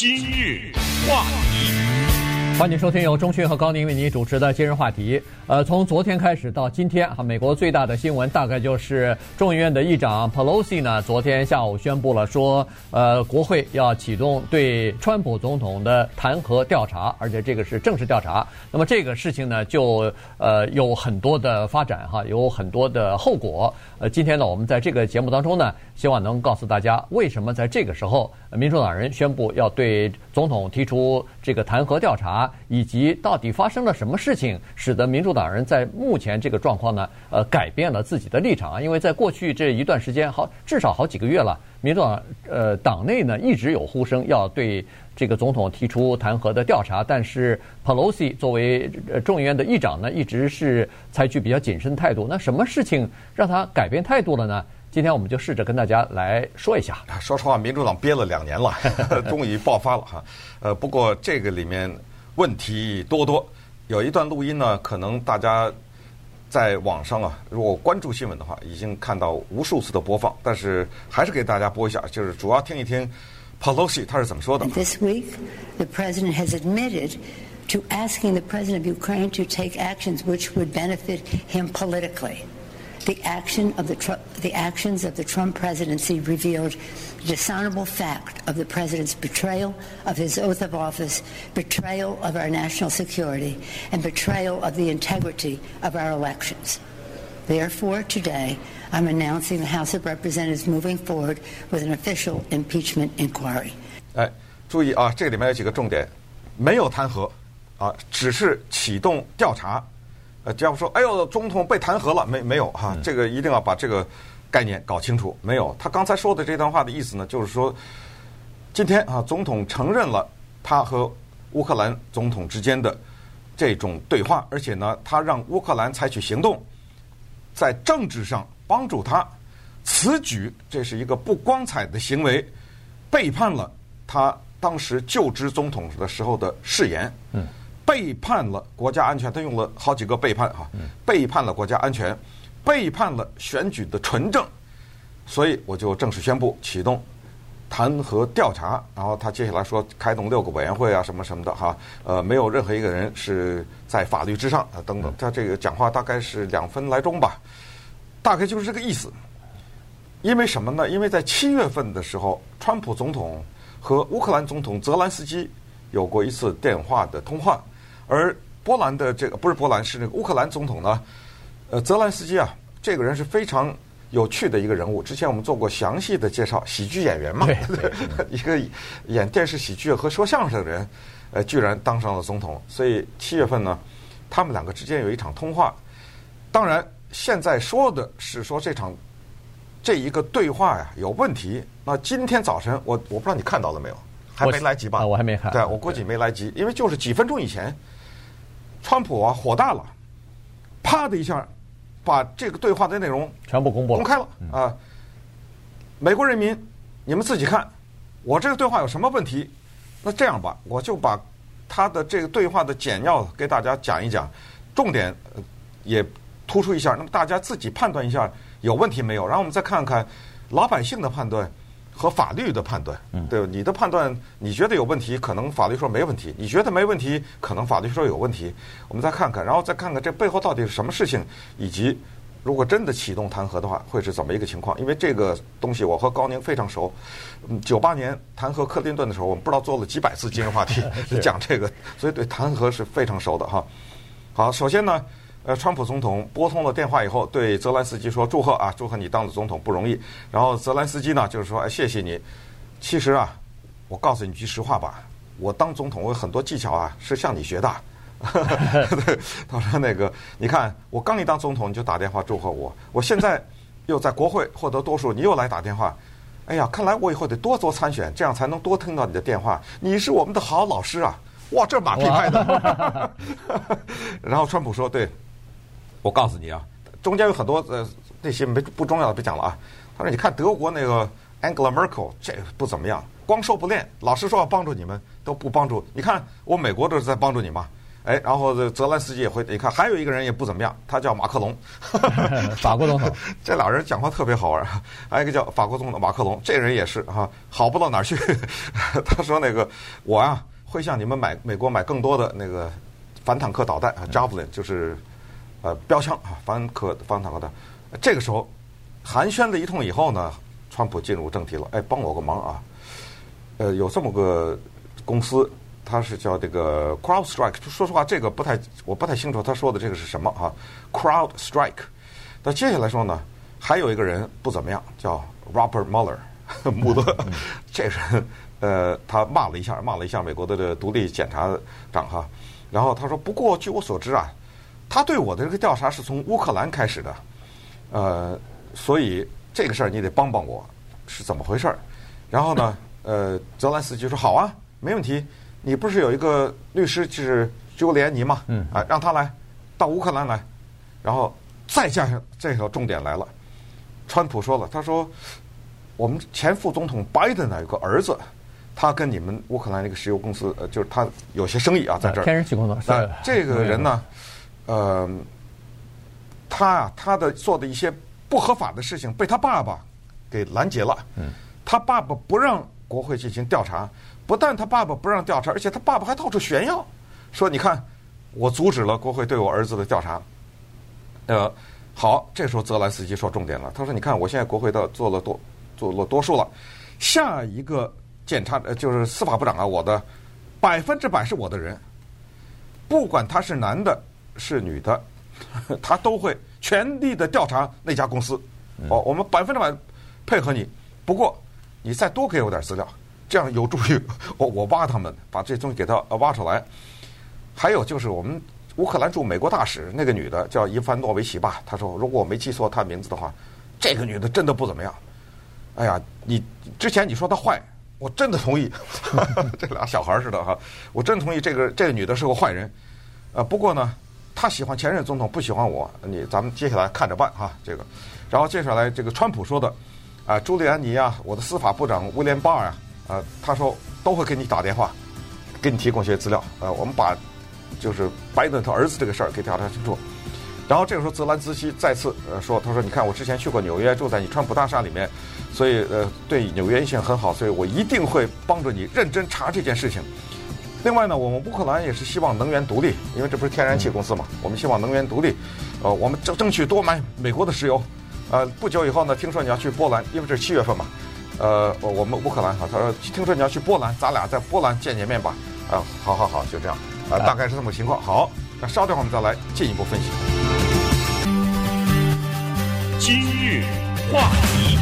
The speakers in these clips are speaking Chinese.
今日话题。欢迎收听由中讯和高宁为您主持的今日话题。呃，从昨天开始到今天，哈，美国最大的新闻大概就是众议院的议长 Pelosi 呢，昨天下午宣布了说，呃，国会要启动对川普总统的弹劾调查，而且这个是正式调查。那么这个事情呢，就呃有很多的发展哈，有很多的后果。呃，今天呢，我们在这个节目当中呢，希望能告诉大家为什么在这个时候，民主党人宣布要对总统提出这个弹劾调查。以及到底发生了什么事情，使得民主党人在目前这个状况呢？呃，改变了自己的立场啊。因为在过去这一段时间，好至少好几个月了，民主党呃党内呢一直有呼声要对这个总统提出弹劾的调查，但是 Pelosi 作为众议院的议长呢，一直是采取比较谨慎的态度。那什么事情让他改变态度了呢？今天我们就试着跟大家来说一下。说实话，民主党憋了两年了，终于爆发了哈。呃，不过这个里面。问题多多，有一段录音呢，可能大家在网上啊，如果关注新闻的话，已经看到无数次的播放，但是还是给大家播一下，就是主要听一听 Pelosi 他是怎么说的。This week, the president has admitted to asking the president of Ukraine to take actions which would benefit him politically. The action of the the actions of the Trump presidency revealed the dishonorable fact of the president's betrayal of his oath of office, betrayal of our national security, and betrayal of the integrity of our elections. Therefore, today, I'm announcing the House of Representatives moving forward with an official impeachment inquiry. 哎，注意啊，这里面有几个重点，没有弹劾啊，只是启动调查。呃，这样说，哎呦，总统被弹劾了，没没有哈？这个一定要把这个概念搞清楚。没有，他刚才说的这段话的意思呢，就是说，今天啊，总统承认了他和乌克兰总统之间的这种对话，而且呢，他让乌克兰采取行动，在政治上帮助他。此举这是一个不光彩的行为，背叛了他当时就职总统的时候的誓言。嗯。背叛了国家安全，他用了好几个背叛哈，背叛了国家安全，背叛了选举的纯正，所以我就正式宣布启动弹劾调查。然后他接下来说开动六个委员会啊，什么什么的哈，呃，没有任何一个人是在法律之上啊，等等。他这个讲话大概是两分来钟吧，大概就是这个意思。因为什么呢？因为在七月份的时候，川普总统和乌克兰总统泽兰斯基有过一次电话的通话。而波兰的这个不是波兰，是那个乌克兰总统呢，呃，泽兰斯基啊，这个人是非常有趣的一个人物。之前我们做过详细的介绍，喜剧演员嘛，一个演电视喜剧和说相声的人，呃，居然当上了总统。所以七月份呢，他们两个之间有一场通话。当然，现在说的是说这场这一个对话呀有问题。那今天早晨，我我不知道你看到了没有，还没来及吧？我还没看。对，我估计没来及，因为就是几分钟以前。川普啊，火大了，啪的一下，把这个对话的内容全部公布了，公开了啊！美国人民，你们自己看，我这个对话有什么问题？那这样吧，我就把他的这个对话的简要给大家讲一讲，重点也突出一下，那么大家自己判断一下有问题没有？然后我们再看看老百姓的判断。和法律的判断，对吧？你的判断，你觉得有问题，可能法律说没问题；你觉得没问题，可能法律说有问题。我们再看看，然后再看看这背后到底是什么事情，以及如果真的启动弹劾的话，会是怎么一个情况？因为这个东西我和高宁非常熟。嗯，九八年弹劾克林顿的时候，我们不知道做了几百次今日话题讲这个，所以对弹劾是非常熟的哈。好，首先呢。呃，川普总统拨通了电话以后，对泽兰斯基说：“祝贺啊，祝贺你当了总统不容易。”然后泽兰斯基呢，就是说：“哎，谢谢你。其实啊，我告诉你句实话吧，我当总统我有很多技巧啊，是向你学的。”对，他说：“那个，你看，我刚一当总统你就打电话祝贺我，我现在又在国会获得多数，你又来打电话。哎呀，看来我以后得多做参选，这样才能多听到你的电话。你是我们的好老师啊！哇，这马屁拍的。然后川普说：“对。”我告诉你啊，中间有很多呃那些没不重要的别讲了啊。他说：“你看德国那个 Angela Merkel 这不怎么样，光说不练。老师说要帮助你们都不帮助。你看我美国这是在帮助你嘛？哎，然后这泽兰斯基也会，你看还有一个人也不怎么样，他叫马克龙，法国总统。这俩人讲话特别好玩。还有一个叫法国总统马克龙，这人也是哈，好不到哪儿去。他说那个我啊会向你们买美国买更多的那个反坦克导弹啊，Javelin 就是呃标枪啊，反可反坦克的。这个时候寒暄了一通以后呢，川普进入正题了。哎，帮我个忙啊，呃，有这么个公司。他是叫这个 CrowdStrike，说实话，这个不太，我不太清楚他说的这个是什么啊？CrowdStrike。那接下来说呢，还有一个人不怎么样，叫 Robert Mueller，穆勒。这人呃，他骂了一下，骂了一下美国的这独立检察长哈。然后他说，不过据我所知啊，他对我的这个调查是从乌克兰开始的，呃，所以这个事儿你得帮帮我，是怎么回事儿？然后呢，呃，泽兰斯基说好啊，没问题。你不是有一个律师就是朱利安尼吗？嗯，啊，让他来到乌克兰来，然后再加上这条重点来了。川普说了，他说我们前副总统拜登呢有个儿子，他跟你们乌克兰那个石油公司，呃，就是他有些生意啊，在这儿。天然气工作。那这个人呢，呃，他啊，他的做的一些不合法的事情被他爸爸给拦截了。嗯，他爸爸不让国会进行调查。不但他爸爸不让调查，而且他爸爸还到处炫耀，说：“你看，我阻止了国会对我儿子的调查。”呃，好，这时候泽兰斯基说重点了，他说：“你看，我现在国会的做了多做了多数了，下一个检察呃就是司法部长啊，我的百分之百是我的人，不管他是男的是女的，他都会全力的调查那家公司。哦，我们百分之百配合你，不过你再多给我点资料。”这样有助于 我我挖他们，把这东西给他挖出来。还有就是我们乌克兰驻美国大使那个女的叫伊凡诺维奇吧，她说如果我没记错她名字的话，这个女的真的不怎么样。哎呀，你之前你说她坏，我真的同意。这俩小孩似的哈，我真同意这个这个女的是个坏人。呃，不过呢，他喜欢前任总统，不喜欢我。你咱们接下来看着办哈，这个。然后接下来这个川普说的啊，朱利安尼啊，我的司法部长威廉巴尔啊。他说都会给你打电话，给你提供一些资料。呃，我们把就是拜登他儿子这个事儿给调查清楚。然后这个时候，泽兰斯基再次呃说，他说：“你看，我之前去过纽约，住在你川普大厦里面，所以呃对纽约印象很好，所以我一定会帮助你认真查这件事情。另外呢，我们乌克兰也是希望能源独立，因为这不是天然气公司嘛，我们希望能源独立。呃，我们争争取多买美国的石油。呃，不久以后呢，听说你要去波兰，因为这是七月份嘛。”呃，我们乌克兰哈，他说听说你要去波兰，咱俩在波兰见见面吧。啊，好好好，就这样，啊，大概是这么个情况。好，那稍等会儿我们再来进一步分析。今日话题，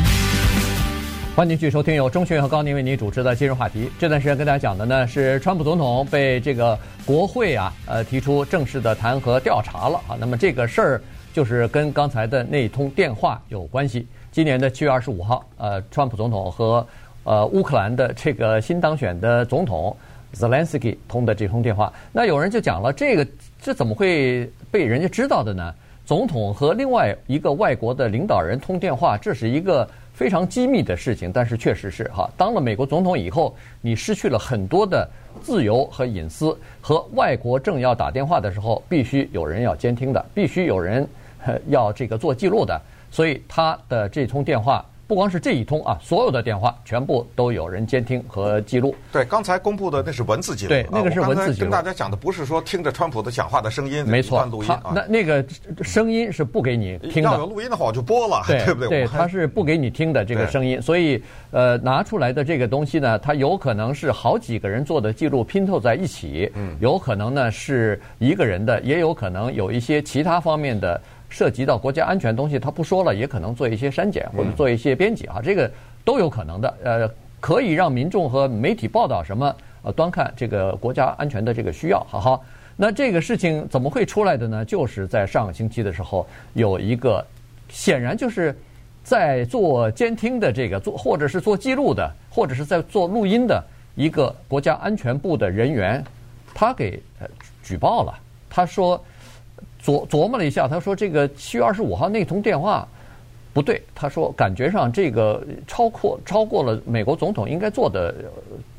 欢迎继续收听由钟迅和高宁为您主持的今日话题。这段时间跟大家讲的呢是，川普总统被这个国会啊，呃，提出正式的弹劾调查了啊。那么这个事儿就是跟刚才的那通电话有关系。今年的七月二十五号，呃，川普总统和呃乌克兰的这个新当选的总统泽连斯基通的这通电话，那有人就讲了，这个这怎么会被人家知道的呢？总统和另外一个外国的领导人通电话，这是一个非常机密的事情。但是确实是哈，当了美国总统以后，你失去了很多的自由和隐私，和外国政要打电话的时候，必须有人要监听的，必须有人要这个做记录的。所以他的这通电话，不光是这一通啊，所有的电话全部都有人监听和记录。对，刚才公布的那是文字记录。对，那个是文字记录。跟大家讲的不是说听着川普的讲话的声音，没错，录音他那那个声音是不给你听的。要有录音的话，我就播了，对，对不对？对，他是不给你听的这个声音。所以，呃，拿出来的这个东西呢，它有可能是好几个人做的记录拼凑在一起，嗯，有可能呢是一个人的，也有可能有一些其他方面的。涉及到国家安全东西，他不说了，也可能做一些删减或者做一些编辑啊，这个都有可能的。呃，可以让民众和媒体报道什么？呃，端看这个国家安全的这个需要。好好，那这个事情怎么会出来的呢？就是在上个星期的时候，有一个显然就是在做监听的这个做，或者是做记录的，或者是在做录音的一个国家安全部的人员，他给呃举报了，他说。琢琢磨了一下，他说：“这个七月二十五号那通电话不对。”他说：“感觉上这个超过超过了美国总统应该做的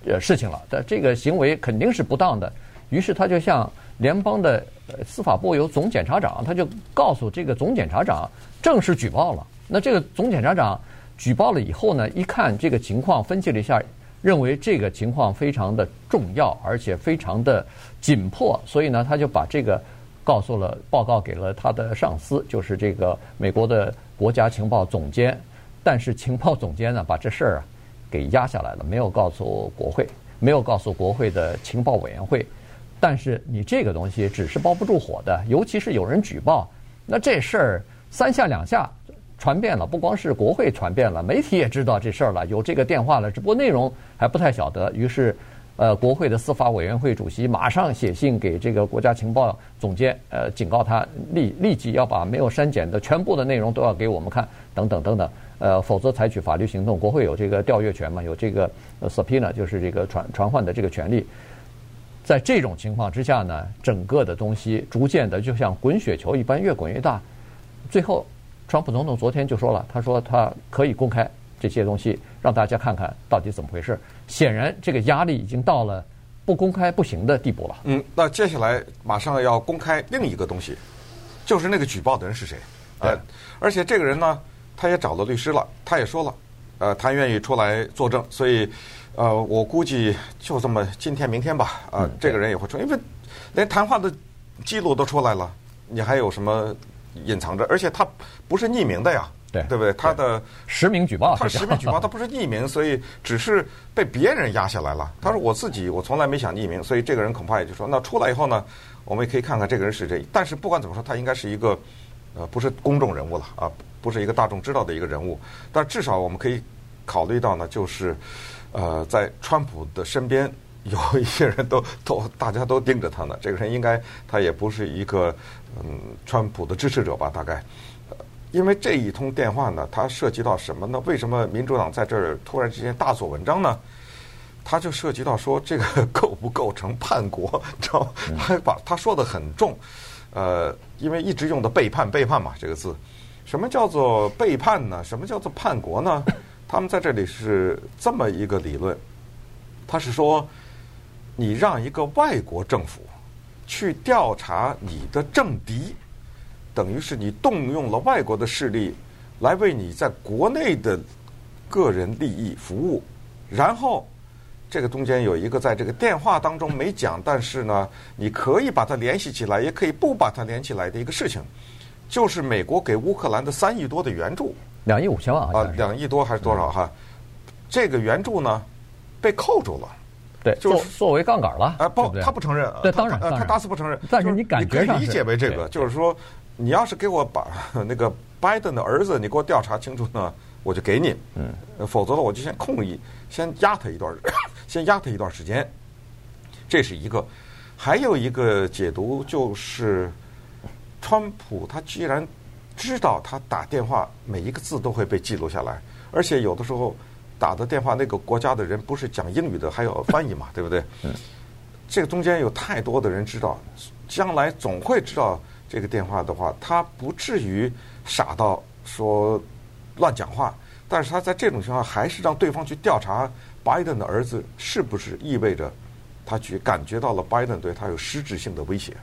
呃事情了，但这个行为肯定是不当的。”于是他就向联邦的司法部有总检察长，他就告诉这个总检察长正式举报了。那这个总检察长举报了以后呢，一看这个情况，分析了一下，认为这个情况非常的重要，而且非常的紧迫，所以呢，他就把这个告诉了，报告给了他的上司，就是这个美国的国家情报总监。但是情报总监呢，把这事儿啊给压下来了，没有告诉国会，没有告诉国会的情报委员会。但是你这个东西纸是包不住火的，尤其是有人举报，那这事儿三下两下传遍了，不光是国会传遍了，媒体也知道这事儿了，有这个电话了，只不过内容还不太晓得。于是，呃，国会的司法委员会主席马上写信给这个国家情报总监，呃，警告他立立即要把没有删减的全部的内容都要给我们看，等等等等。呃，否则采取法律行动。国会有这个调阅权嘛？有这个 subpoena，就是这个传传唤的这个权利。在这种情况之下呢，整个的东西逐渐的就像滚雪球一般越滚越大。最后，川普总统昨天就说了，他说他可以公开这些东西，让大家看看到底怎么回事。显然，这个压力已经到了不公开不行的地步了。嗯，那接下来马上要公开另一个东西，就是那个举报的人是谁？对，呃，而且这个人呢？他也找了律师了，他也说了，呃，他愿意出来作证，所以，呃，我估计就这么今天明天吧，啊、呃，嗯、这个人也会出，因为连谈话的记录都出来了，你还有什么隐藏着？而且他不是匿名的呀，对，对不对？他的实名举报，他实名举报，他不是匿名，所以只是被别人压下来了。他说我自己我从来没想匿名，所以这个人恐怕也就说，那出来以后呢，我们也可以看看这个人是谁。但是不管怎么说，他应该是一个，呃，不是公众人物了啊。不是一个大众知道的一个人物，但至少我们可以考虑到呢，就是，呃，在川普的身边有一些人都都大家都盯着他呢。这个人应该他也不是一个嗯川普的支持者吧？大概，因为这一通电话呢，它涉及到什么呢？为什么民主党在这儿突然之间大做文章呢？他就涉及到说这个构不构成叛国，知道吗？还把他说的很重，呃，因为一直用的背叛背叛嘛这个字。什么叫做背叛呢？什么叫做叛国呢？他们在这里是这么一个理论，他是说，你让一个外国政府去调查你的政敌，等于是你动用了外国的势力来为你在国内的个人利益服务，然后这个中间有一个在这个电话当中没讲，但是呢，你可以把它联系起来，也可以不把它连起来的一个事情。就是美国给乌克兰的三亿多的援助，两亿五千万啊，两亿多还是多少哈？这个援助呢，被扣住了，对，就是作为杠杆了啊，不，他不承认，对，当然，他打死不承认。但是你感觉上理解为这个，就是说，你要是给我把 那个拜登的儿子，你给我调查清楚呢，我就给你，嗯，否则的我就先控一，先压他一段，先压他一段时间。这是一个，还有一个解读就是。川普他既然知道他打电话每一个字都会被记录下来，而且有的时候打的电话那个国家的人不是讲英语的，还有翻译嘛，对不对？嗯。这个中间有太多的人知道，将来总会知道这个电话的话，他不至于傻到说乱讲话。但是他在这种情况还是让对方去调查拜登的儿子是不是意味着他去感觉到了拜登对他有实质性的威胁。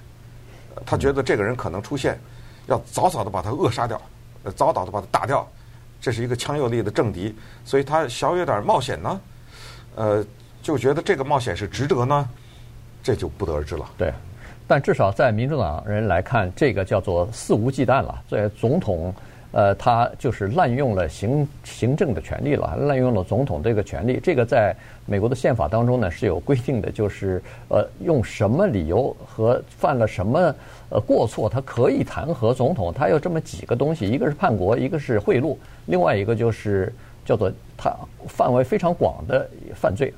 他觉得这个人可能出现，要早早的把他扼杀掉，呃，早早的把他打掉，这是一个强有力的政敌，所以他小有点冒险呢，呃，就觉得这个冒险是值得呢，这就不得而知了。对，但至少在民主党人来看，这个叫做肆无忌惮了。所以总统。呃，他就是滥用了行行政的权利了，滥用了总统这个权利。这个在美国的宪法当中呢是有规定的，就是呃，用什么理由和犯了什么呃过错，他可以弹劾总统。他有这么几个东西，一个是叛国，一个是贿赂，另外一个就是叫做他范围非常广的犯罪。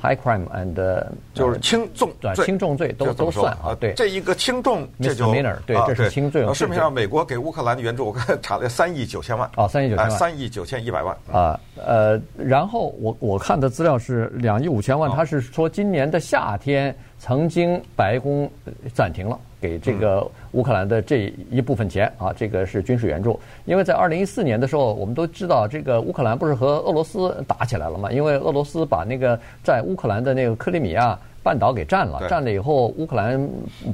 High crime and 就是轻重对轻重罪都都算啊，对这一个轻重这就对，这是轻罪。市面上美国给乌克兰的援助，我看查了三亿九千万啊，三亿九千万，三亿九千一百万啊。呃，然后我我看的资料是两亿五千万，他是说今年的夏天曾经白宫暂停了。给这个乌克兰的这一部分钱啊，这个是军事援助。因为在二零一四年的时候，我们都知道这个乌克兰不是和俄罗斯打起来了嘛？因为俄罗斯把那个在乌克兰的那个克里米亚半岛给占了，占了以后乌克兰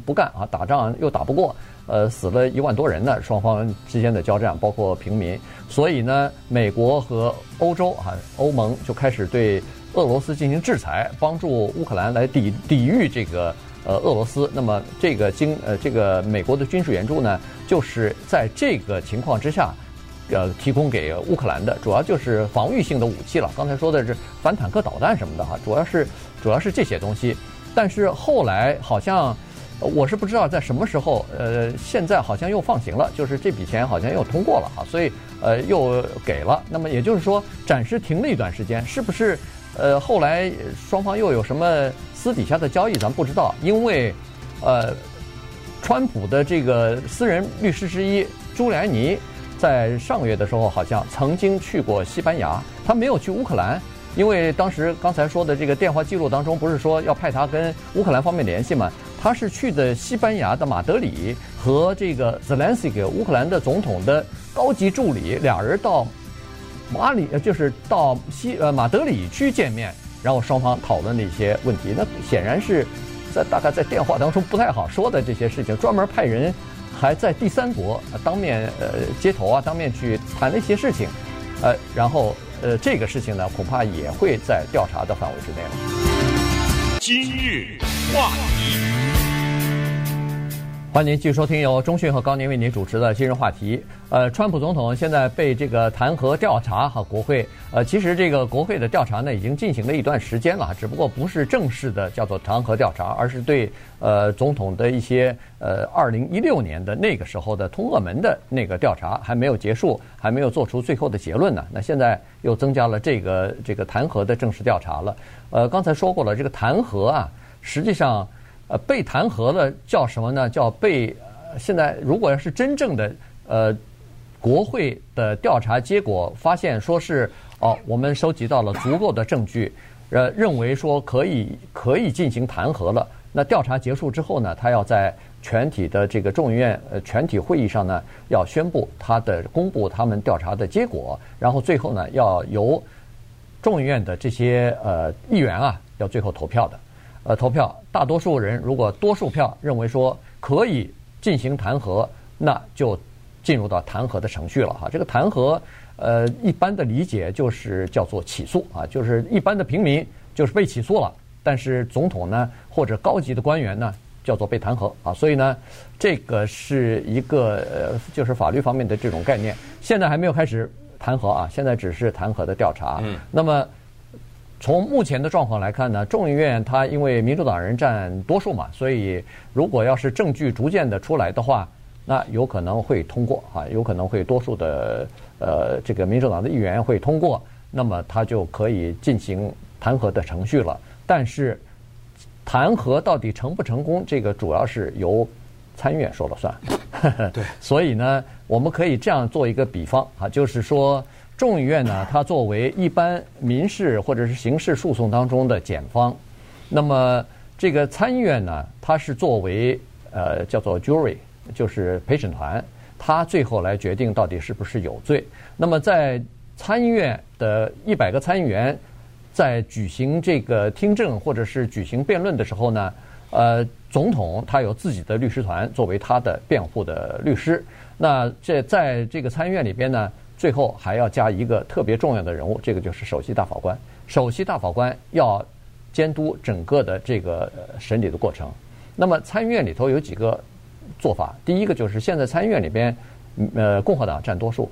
不干啊，打仗又打不过，呃，死了一万多人呢，双方之间的交战，包括平民，所以呢，美国和欧洲啊，欧盟就开始对俄罗斯进行制裁，帮助乌克兰来抵抵御这个呃俄罗斯。那么这个经呃这个美国的军事援助呢，就是在这个情况之下。呃，提供给乌克兰的主要就是防御性的武器了。刚才说的是反坦克导弹什么的哈，主要是主要是这些东西。但是后来好像我是不知道在什么时候，呃，现在好像又放行了，就是这笔钱好像又通过了哈，所以呃又给了。那么也就是说暂时停了一段时间，是不是？呃，后来双方又有什么私底下的交易，咱不知道。因为呃，川普的这个私人律师之一朱莱尼。在上个月的时候，好像曾经去过西班牙，他没有去乌克兰，因为当时刚才说的这个电话记录当中，不是说要派他跟乌克兰方面联系吗？他是去的西班牙的马德里，和这个泽连斯基乌克兰的总统的高级助理俩人到马里，就是到西呃马德里去见面，然后双方讨论的一些问题。那显然是在大概在电话当中不太好说的这些事情，专门派人。还在第三国当面呃接头啊，当面去谈了一些事情，呃，然后呃这个事情呢，恐怕也会在调查的范围之内了。今日话题。欢迎您继续收听由钟讯和高宁为您主持的今日话题。呃，川普总统现在被这个弹劾调查和国会，呃，其实这个国会的调查呢已经进行了一段时间了，只不过不是正式的叫做弹劾调查，而是对呃总统的一些呃二零一六年的那个时候的通俄门的那个调查还没有结束，还没有做出最后的结论呢。那现在又增加了这个这个弹劾的正式调查了。呃，刚才说过了，这个弹劾啊，实际上。呃，被弹劾了叫什么呢？叫被。现在如果要是真正的呃，国会的调查结果发现说是哦，我们收集到了足够的证据，呃，认为说可以可以进行弹劾了。那调查结束之后呢，他要在全体的这个众议院呃全体会议上呢，要宣布他的公布他们调查的结果，然后最后呢，要由众议院的这些呃议员啊，要最后投票的。呃，投票，大多数人如果多数票认为说可以进行弹劾，那就进入到弹劾的程序了哈。这个弹劾，呃，一般的理解就是叫做起诉啊，就是一般的平民就是被起诉了，但是总统呢或者高级的官员呢叫做被弹劾啊。所以呢，这个是一个呃，就是法律方面的这种概念。现在还没有开始弹劾啊，现在只是弹劾的调查。嗯，那么。从目前的状况来看呢，众议院它因为民主党人占多数嘛，所以如果要是证据逐渐的出来的话，那有可能会通过啊，有可能会多数的呃这个民主党的议员会通过，那么他就可以进行弹劾的程序了。但是弹劾到底成不成功，这个主要是由参议院说了算。对，所以呢，我们可以这样做一个比方啊，就是说。众议院呢，它作为一般民事或者是刑事诉讼当中的检方，那么这个参议院呢，它是作为呃叫做 jury，就是陪审团，它最后来决定到底是不是有罪。那么在参议院的一百个参议员在举行这个听证或者是举行辩论的时候呢，呃，总统他有自己的律师团作为他的辩护的律师。那这在这个参议院里边呢。最后还要加一个特别重要的人物，这个就是首席大法官。首席大法官要监督整个的这个审理的过程。那么参议院里头有几个做法，第一个就是现在参议院里边，呃，共和党占多数，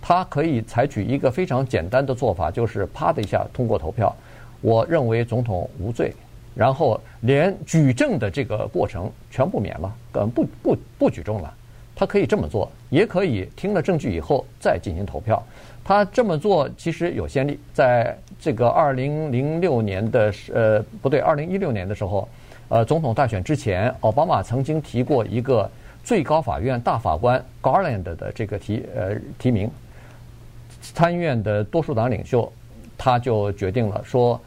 他可以采取一个非常简单的做法，就是啪的一下通过投票，我认为总统无罪，然后连举证的这个过程全部免了，呃，不不不举证了。他可以这么做，也可以听了证据以后再进行投票。他这么做其实有先例，在这个二零零六年的呃不对，二零一六年的时候，呃总统大选之前，奥巴马曾经提过一个最高法院大法官 Garland 的这个提呃提名，参议院的多数党领袖他就决定了说，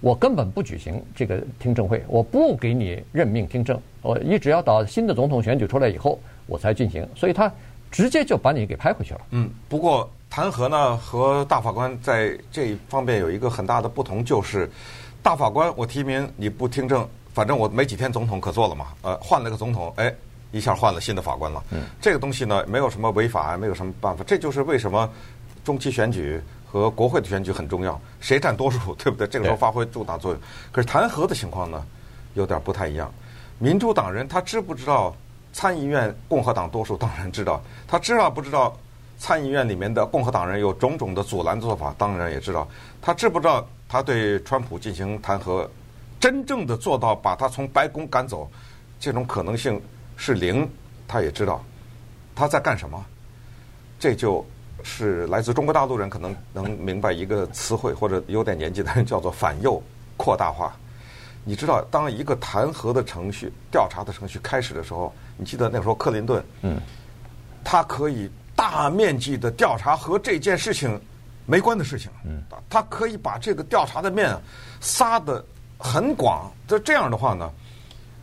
我根本不举行这个听证会，我不给你任命听证，我一直要到新的总统选举出来以后。我才进行，所以他直接就把你给拍回去了。嗯，不过弹劾呢和大法官在这一方面有一个很大的不同，就是大法官我提名你不听证，反正我没几天总统可做了嘛，呃，换了个总统，哎，一下换了新的法官了。嗯，这个东西呢，没有什么违法，没有什么办法。这就是为什么中期选举和国会的选举很重要，谁占多数，对不对？这个时候发挥重大作用。可是弹劾的情况呢，有点不太一样。民主党人他知不知道参议院共和党多数？当然知道。他知道不知道参议院里面的共和党人有种种的阻拦做法？当然也知道。他知不知道他对川普进行弹劾？真正的做到把他从白宫赶走，这种可能性是零。他也知道他在干什么。这就是来自中国大陆人可能能明白一个词汇，或者有点年纪的人叫做反右扩大化。你知道，当一个弹劾的程序、调查的程序开始的时候，你记得那时候克林顿，嗯，他可以大面积的调查和这件事情没关的事情，嗯，他可以把这个调查的面撒的。很广，就这样的话呢，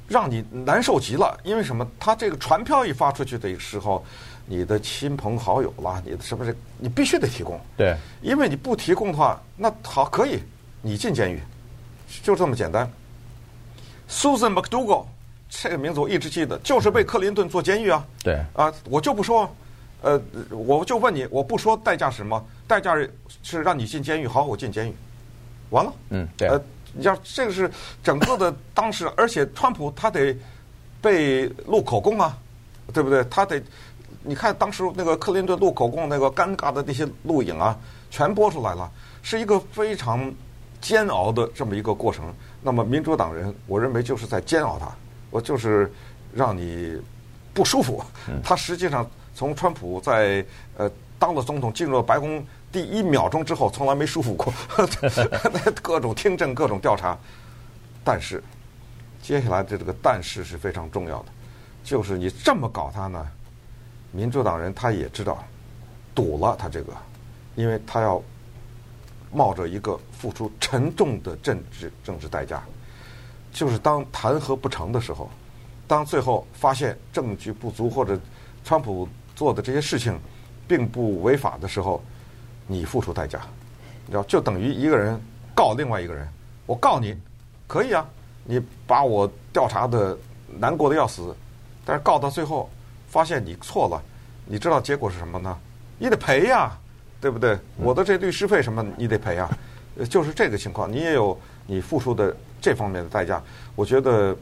让你难受极了。因为什么？他这个传票一发出去的时候，你的亲朋好友啦，你的什么是你必须得提供？对，因为你不提供的话，那好可以，你进监狱，就这么简单。Susan McDougal 这个名字我一直记得，就是被克林顿坐监狱啊。对啊，我就不说，呃，我就问你，我不说代价是什么？代价是让你进监狱，好，我进监狱，完了。嗯，对。呃你像这个是整个的当时，而且川普他得被录口供啊，对不对？他得你看当时那个克林顿录口供那个尴尬的那些录影啊，全播出来了，是一个非常煎熬的这么一个过程。那么民主党人，我认为就是在煎熬他，我就是让你不舒服。他实际上从川普在呃当了总统进入了白宫。第一秒钟之后，从来没舒服过，各种听证，各种调查。但是，接下来的这个但是是非常重要的，就是你这么搞他呢，民主党人他也知道，堵了他这个，因为他要冒着一个付出沉重的政治政治代价，就是当弹劾不成的时候，当最后发现证据不足或者川普做的这些事情并不违法的时候。你付出代价，你知道，就等于一个人告另外一个人。我告你，可以啊，你把我调查的难过的要死，但是告到最后发现你错了，你知道结果是什么呢？你得赔呀，对不对？我的这律师费什么你得赔啊，就是这个情况，你也有你付出的这方面的代价。我觉得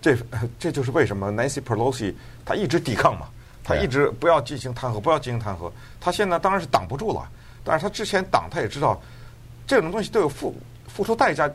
这这就是为什么 Nancy Pelosi 他一直抵抗嘛。他一直不要进行弹劾，不要进行弹劾。他现在当然是挡不住了，但是他之前挡，他也知道这种东西都有付付出代价。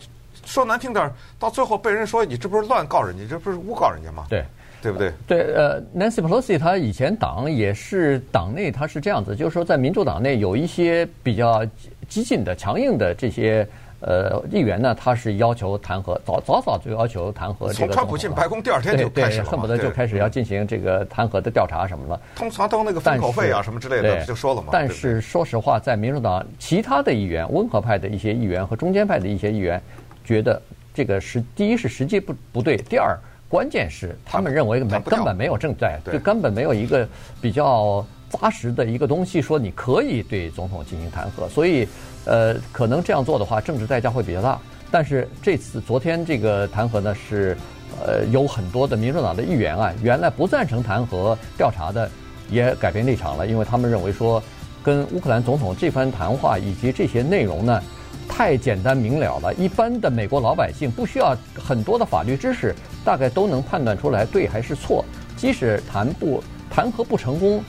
说难听点儿，到最后被人说你这不是乱告人家，这不是诬告人家吗？对，对不对？对，呃，Nancy Pelosi 他以前党也是党内他是这样子，就是说在民主党内有一些比较激进的、强硬的这些。呃，议员呢，他是要求弹劾，早早早就要求弹劾这个。从川普进白宫第二天就开始了，恨不得就开始要进行这个弹劾的调查什么了。通常都那个封口费啊什么之类的就说了嘛。但是说实话，在民主党其他的议员、温和派的一些议员和中间派的一些议员，觉得这个是第一是时机不不对，第二关键是他们认为没根本没有证在，就根本没有一个比较扎实的一个东西说你可以对总统进行弹劾，所以。呃，可能这样做的话，政治代价会比较大。但是这次昨天这个弹劾呢，是呃有很多的民主党的议员啊，原来不赞成弹劾调查的，也改变立场了，因为他们认为说，跟乌克兰总统这番谈话以及这些内容呢，太简单明了了，一般的美国老百姓不需要很多的法律知识，大概都能判断出来对还是错。即使弹不弹劾不成功。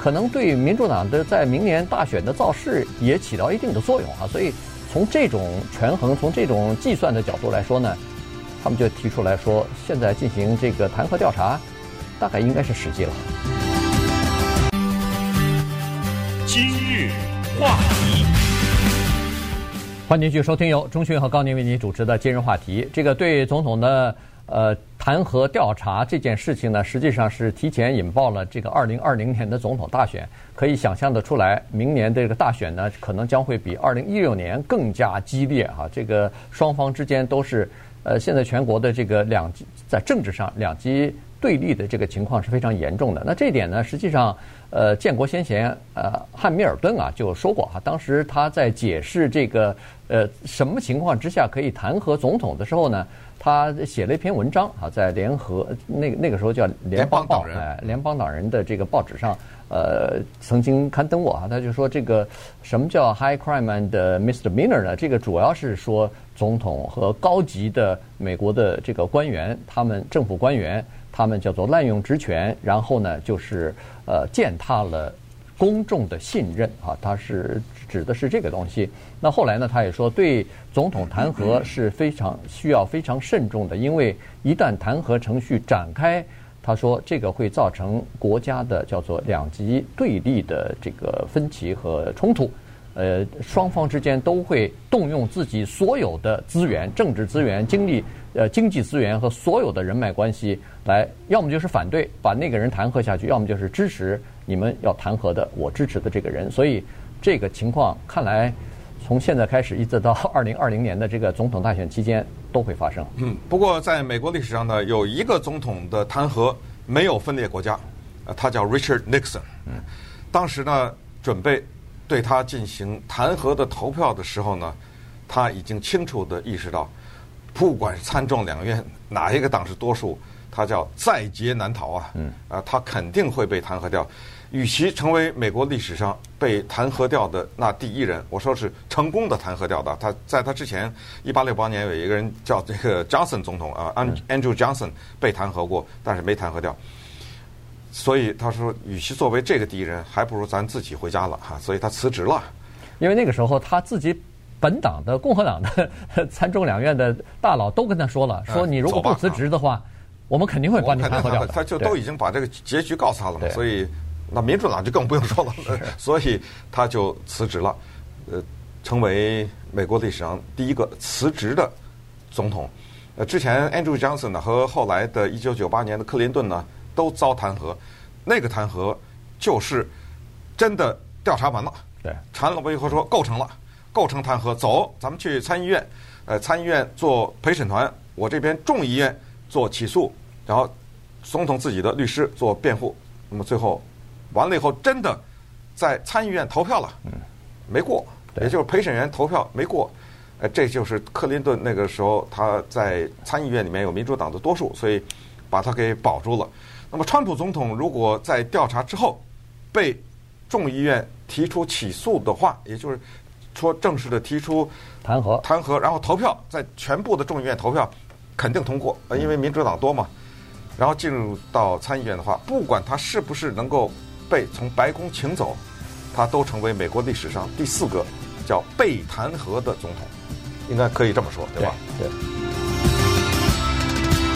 可能对民主党的在明年大选的造势也起到一定的作用啊，所以从这种权衡、从这种计算的角度来说呢，他们就提出来说，现在进行这个弹劾调查，大概应该是时机了。今日话题，欢迎继续收听由钟迅和高宁为您主持的今日话题。这个对总统的。呃，弹劾调查这件事情呢，实际上是提前引爆了这个二零二零年的总统大选。可以想象得出来，明年的这个大选呢，可能将会比二零一六年更加激烈哈。这个双方之间都是呃，现在全国的这个两极在政治上两极对立的这个情况是非常严重的。那这一点呢，实际上，呃，建国先贤呃汉密尔顿啊就说过哈，当时他在解释这个呃什么情况之下可以弹劾总统的时候呢，他写了一篇文章啊，在联合那那个时候叫联邦报哎，联邦党人的这个报纸上。呃，曾经刊登过啊，他就说这个什么叫 high crime and misdemeanor 呢？这个主要是说总统和高级的美国的这个官员，他们政府官员，他们叫做滥用职权，然后呢就是呃践踏了公众的信任啊，他是指的是这个东西。那后来呢，他也说对总统弹劾是非常需要非常慎重的，因为一旦弹劾程序展开。他说：“这个会造成国家的叫做两极对立的这个分歧和冲突，呃，双方之间都会动用自己所有的资源、政治资源、精力、呃经济资源和所有的人脉关系来，要么就是反对把那个人弹劾下去，要么就是支持你们要弹劾的我支持的这个人。所以这个情况看来，从现在开始一直到 二零二零年的这个总统大选期间。”都会发生。嗯，不过在美国历史上呢，有一个总统的弹劾没有分裂国家，呃，他叫 Richard Nixon。嗯，当时呢，准备对他进行弹劾的投票的时候呢，他已经清楚地意识到，不管参众两院哪一个党是多数，他叫在劫难逃啊。嗯，啊，他肯定会被弹劾掉。与其成为美国历史上被弹劾掉的那第一人，我说是成功的弹劾掉的。他在他之前，一八六八年有一个人叫这个 Johnson 总统啊，Andrew Johnson 被弹劾过，但是没弹劾掉。所以他说，与其作为这个第一人，还不如咱自己回家了哈。所以他辞职了。因为那个时候他自己本党的共和党的 参众两院的大佬都跟他说了，说你如果不辞职的话，我们肯定会把你弹劾掉。他就都已经把这个结局告诉他了嘛，所以。那民主党就更不用说了，所以他就辞职了，呃，成为美国历史上第一个辞职的总统。呃，之前 Andrew Johnson 呢和后来的一九九八年的克林顿呢都遭弹劾，那个弹劾就是真的调查完了，对，查了以后说构成了，构成弹劾，走，咱们去参议院，呃，参议院做陪审团，我这边众议院做起诉，然后总统自己的律师做辩护，那么最后。完了以后，真的在参议院投票了，没过，也就是陪审员投票没过，呃，这就是克林顿那个时候他在参议院里面有民主党的多数，所以把他给保住了。那么，川普总统如果在调查之后被众议院提出起诉的话，也就是说正式的提出弹劾，弹劾，然后投票，在全部的众议院投票肯定通过，呃，因为民主党多嘛。然后进入到参议院的话，不管他是不是能够。被从白宫请走，他都成为美国历史上第四个叫被弹劾的总统，应该可以这么说，对吧？对。对